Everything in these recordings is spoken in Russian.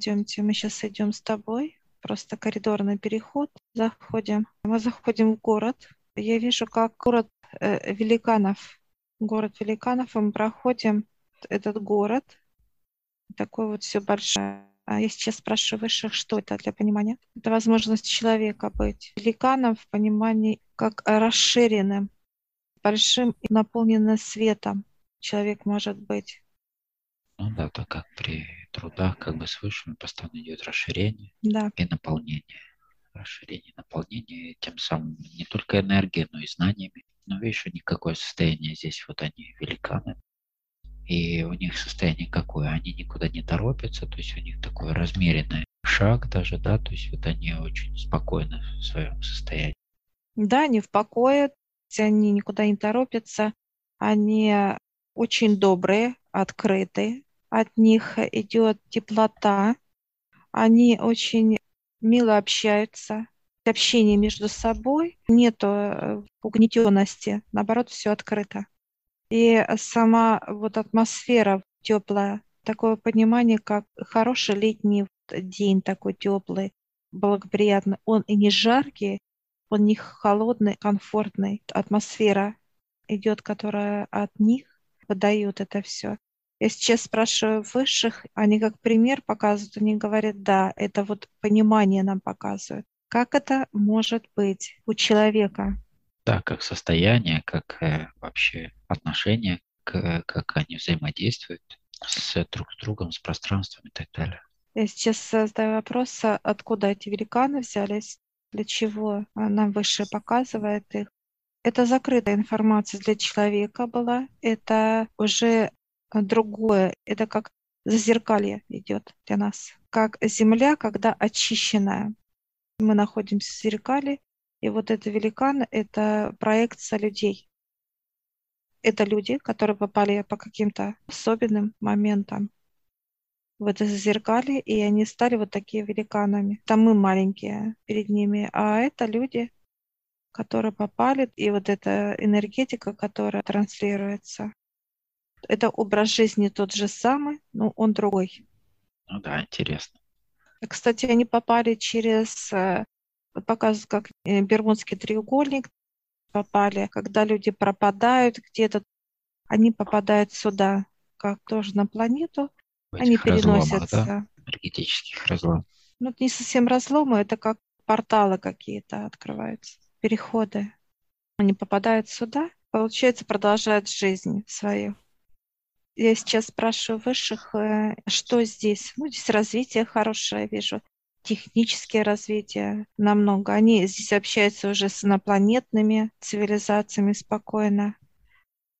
Идемте, мы сейчас идем с тобой. Просто коридорный переход. Заходим. Мы заходим в город. Я вижу, как город э, великанов. Город великанов. И мы проходим этот город. Такой вот все большое. А я сейчас спрашиваю высших, что это для понимания? Это возможность человека быть великаном в понимании как расширенным, большим и наполненным светом человек может быть. Ну да, так как при трудах как бы с высшим постоянно идет расширение да. и наполнение. Расширение, наполнение, тем самым не только энергией, но и знаниями. Но видишь, у них какое состояние здесь, вот они великаны. И у них состояние какое? Они никуда не торопятся, то есть у них такой размеренный шаг даже, да, то есть вот они очень спокойны в своем состоянии. Да, они в покое, они никуда не торопятся, они очень добрые, открытые, от них идет теплота, они очень мило общаются, общение между собой, нету э, угнетенности, наоборот, все открыто. И сама вот атмосфера теплая, такое понимание, как хороший летний день такой теплый, благоприятный. Он и не жаркий, он не холодный, комфортный. Атмосфера идет, которая от них выдает это все. Я сейчас спрашиваю высших, они как пример показывают, они говорят, да, это вот понимание нам показывают. Как это может быть у человека? Да, как состояние, как э, вообще отношения, к, как они взаимодействуют с друг с другом, с пространством и так далее. Я сейчас задаю вопрос, а откуда эти великаны взялись, для чего нам выше показывает их. Это закрытая информация для человека была, это уже другое. Это как зазеркалье идет для нас. Как земля, когда очищенная. Мы находимся в зеркале, и вот это великан — это проекция людей. Это люди, которые попали по каким-то особенным моментам в это зазеркалье, и они стали вот такие великанами. Там мы маленькие перед ними, а это люди, которые попали, и вот эта энергетика, которая транслируется, это образ жизни тот же самый, но он другой. Ну да, интересно. Кстати, они попали через, э, показывают, как э, Бермудский треугольник, попали, когда люди пропадают где-то, они попадают сюда, как тоже на планету, они переносятся. да? Энергетических разломов. Ну, это не совсем разломы, это как порталы какие-то открываются, переходы. Они попадают сюда, получается, продолжают жизнь свою. Я сейчас спрашиваю высших, э, что здесь? Ну, здесь развитие хорошее, вижу. Техническое развитие намного. Они здесь общаются уже с инопланетными цивилизациями спокойно.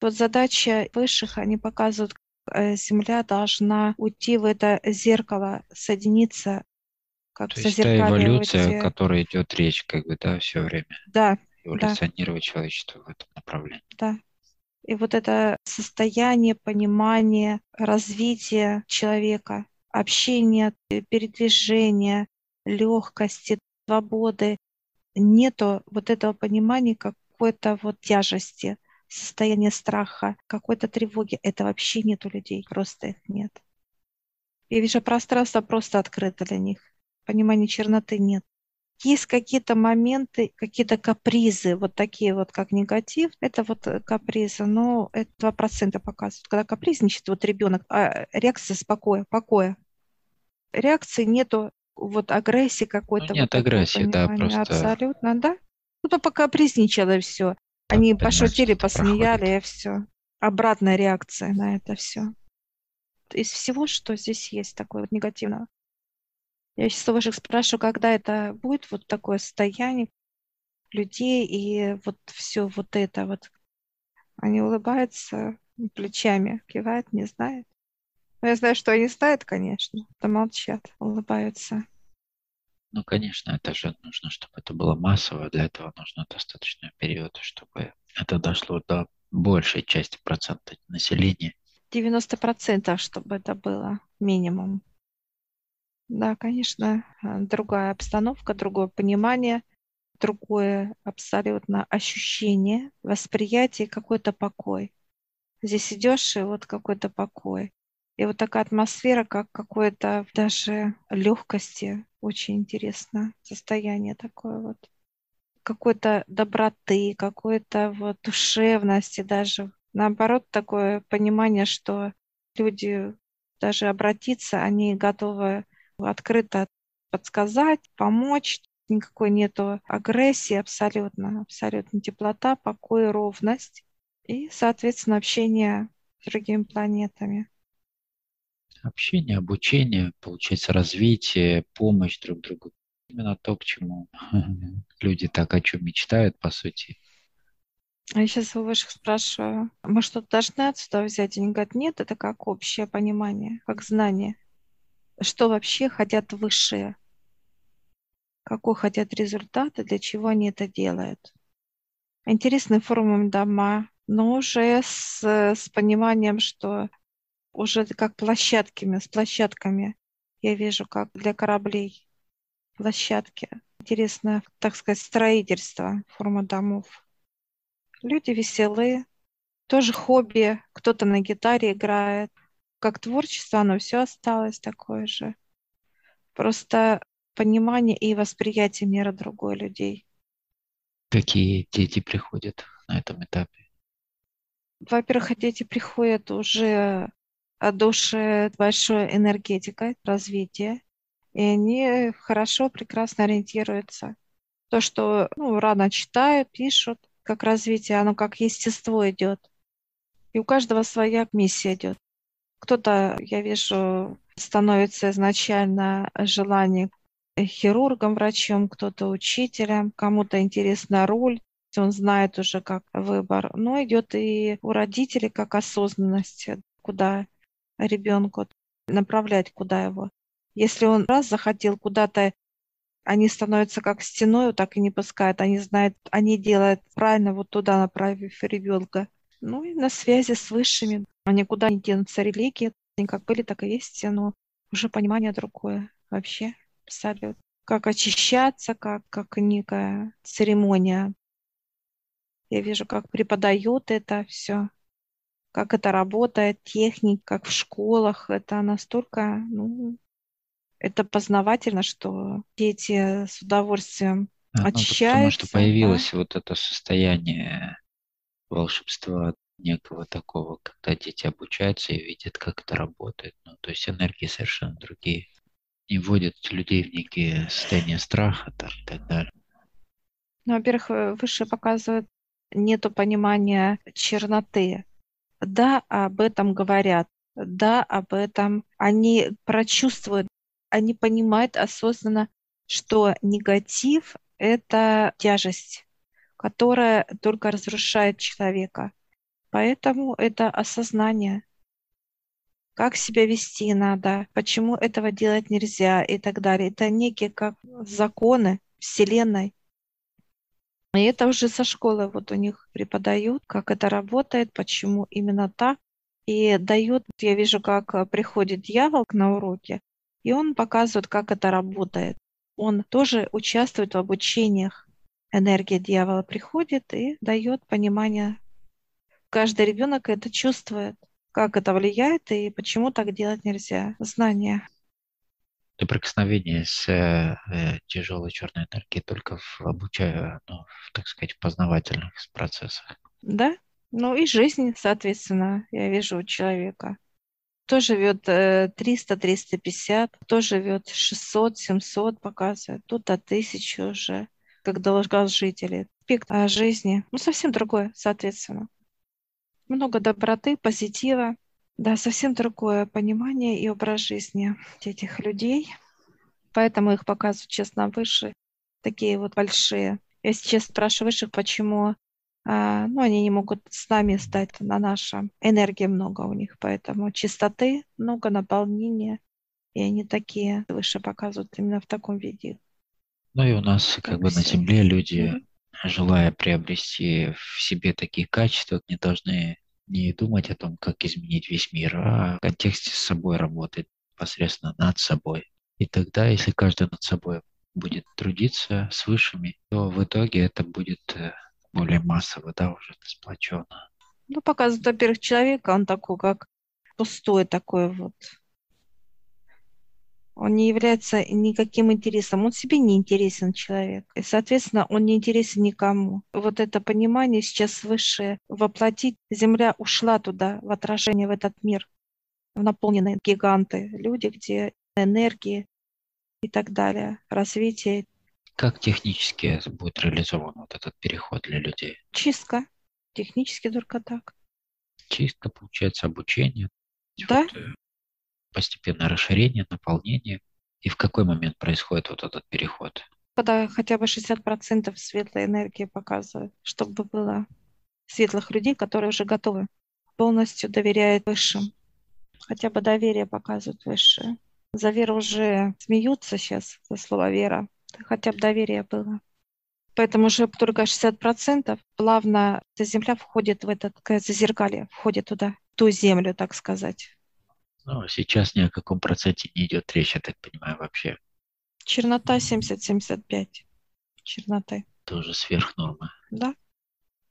Вот задача высших, они показывают, э, Земля должна уйти в это зеркало, соединиться, как То есть та эволюция, о которой идет речь, как бы, да, все время. Да. Эволюционировать да. человечество в этом направлении. Да. И вот это состояние понимания, развития человека, общения, передвижения, легкости, свободы, нету вот этого понимания какой-то вот тяжести, состояния страха, какой-то тревоги. Это вообще нет у людей, просто их нет. Я вижу, пространство просто открыто для них. Понимания черноты нет есть какие-то моменты, какие-то капризы, вот такие вот, как негатив, это вот э, капризы, но это 2% показывают. Когда капризничает вот ребенок, а реакция спокоя, покоя. Реакции нету вот агрессии какой-то. Ну, нет вот агрессии, да, просто... Абсолютно, да. Ну, пока капризничало и все. Они пошутили, посмеяли, проходит. и все. Обратная реакция на это все. Из всего, что здесь есть такое вот негативного. Я сейчас у ваших спрашиваю, когда это будет вот такое состояние людей и вот все вот это вот. Они улыбаются плечами, кивают, не знают. Но я знаю, что они знают, конечно, то молчат, улыбаются. Ну, конечно, это же нужно, чтобы это было массово. Для этого нужно достаточный период, чтобы это дошло до большей части процента населения. 90% чтобы это было минимум. Да, конечно, а, другая обстановка, другое понимание, другое абсолютно ощущение, восприятие, какой-то покой. Здесь идешь, и вот какой-то покой. И вот такая атмосфера, как какой-то даже легкости, очень интересно состояние такое вот какой-то доброты, какой-то вот душевности даже. Наоборот, такое понимание, что люди даже обратиться, они готовы открыто подсказать, помочь. Никакой нету агрессии, абсолютно, абсолютно теплота, покой, ровность и, соответственно, общение с другими планетами. Общение, обучение, получается, развитие, помощь друг другу. Именно то, к чему люди так о чем мечтают, по сути. А я сейчас у высших спрашиваю, мы что-то должны отсюда взять? Они говорят, нет, это как общее понимание, как знание. Что вообще хотят высшие? Какой хотят результат и для чего они это делают? Интересные формы дома, но уже с, с пониманием, что уже как площадками, с площадками я вижу, как для кораблей площадки. Интересное, так сказать, строительство, форма домов. Люди веселые, тоже хобби, кто-то на гитаре играет. Как творчество, оно все осталось такое же. Просто понимание и восприятие мира другой людей. Какие дети приходят на этом этапе? Во-первых, дети приходят уже от души большой энергетикой развития, и они хорошо, прекрасно ориентируются. То, что ну, рано читают, пишут, как развитие, оно как естество идет. И у каждого своя миссия идет. Кто-то, я вижу, становится изначально желание хирургом, врачом, кто-то учителем, кому-то интересна роль, он знает уже как выбор. Но идет и у родителей как осознанность, куда ребенку направлять, куда его. Если он раз захотел куда-то, они становятся как стеной, так и не пускают. Они знают, они делают правильно, вот туда направив ребенка. Ну и на связи с высшими. Они куда не денутся религии. Они как были, так и есть, но уже понимание другое вообще. Абсолютно. Как очищаться, как, как некая церемония. Я вижу, как преподают это все как это работает, техник, как в школах. Это настолько, ну, это познавательно, что дети с удовольствием а, очищаются. Ну, потому что появилось да? вот это состояние волшебства некого такого, когда дети обучаются и видят, как это работает. Ну, то есть энергии совершенно другие. И вводят людей в некие состояния страха там, и так далее. Ну, во-первых, э, выше показывают нету понимания черноты. Да, об этом говорят. Да, об этом они прочувствуют они понимают осознанно, что негатив — это тяжесть, которая только разрушает человека. Поэтому это осознание, как себя вести надо, почему этого делать нельзя и так далее. Это некие как законы Вселенной. И это уже со школы вот у них преподают, как это работает, почему именно так. И дают, я вижу, как приходит дьявол на уроке, и он показывает, как это работает. Он тоже участвует в обучениях. Энергия дьявола приходит и дает понимание. Каждый ребенок это чувствует, как это влияет и почему так делать нельзя. Знание. Соприкосновение с э, э тяжелой черной энергией только в обучая, ну, в, так сказать, в познавательных процессах. Да, ну и жизнь, соответственно, я вижу у человека кто живет 300-350, кто живет 600-700 показывает, тут до 1000 уже, как долгожители. Спектр жизни, ну, совсем другое, соответственно. Много доброты, позитива, да, совсем другое понимание и образ жизни этих людей. Поэтому их показывают, честно, выше, такие вот большие. Я сейчас спрашиваю высших, почему а, ну, они не могут с нами стать на нашем. Энергии много у них, поэтому чистоты много, наполнения, и они такие выше показывают именно в таком виде. Ну и у нас как, как бы на Земле люди, mm-hmm. Желая приобрести в себе такие качества, не должны не думать о том, как изменить весь мир, а в контексте с собой работать непосредственно над собой. И тогда, если каждый над собой будет трудиться с высшими, то в итоге это будет э, более массово, да, уже сплоченно. Ну, показывает, во-первых, человека, он такой, как пустой такой вот. Он не является никаким интересом. Он себе не интересен человек. И, соответственно, он не интересен никому. Вот это понимание сейчас высшее. Воплотить. Земля ушла туда, в отражение, в этот мир. В наполненные гиганты. Люди, где энергии и так далее. Развитие. Как технически будет реализован вот этот переход для людей? Чистка. Технически только так. Чистка, получается, обучение. Да. Вот, э, постепенное расширение, наполнение. И в какой момент происходит вот этот переход? Когда хотя бы 60% светлой энергии показывают, чтобы было светлых людей, которые уже готовы, полностью доверяют высшим. Хотя бы доверие показывают высшие. За веру уже смеются сейчас, за слово вера. Хотя бы доверие было. Поэтому уже только 60% плавно эта земля входит в этот зазеркалье, входит туда, ту землю, так сказать. Ну, сейчас ни о каком проценте не идет речь, я так понимаю, вообще. Чернота 70-75 черноты. Тоже сверх нормы. Да.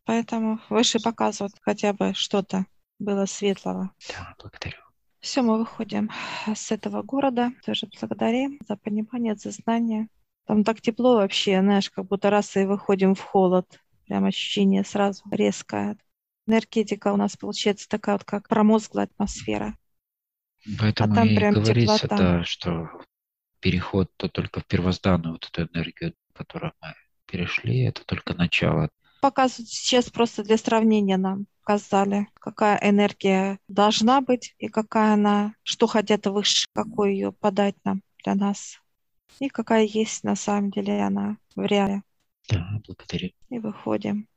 Поэтому выше показывают хотя бы что-то было светлого. Да, благодарю. Все, мы выходим с этого города. Тоже благодарим за понимание, за знание. Там так тепло вообще, знаешь, как будто раз и выходим в холод. Прям ощущение сразу резкое. Энергетика у нас получается такая вот, как промозглая атмосфера. Поэтому а там и прям говорится, теплота. да, что переход то только в первозданную вот эту энергию, которую мы перешли, это только начало. Показывают сейчас просто для сравнения нам показали, какая энергия должна быть и какая она, что хотят выше, какую ее подать нам для нас. И какая есть на самом деле она в реале. Да, благодарю. И выходим.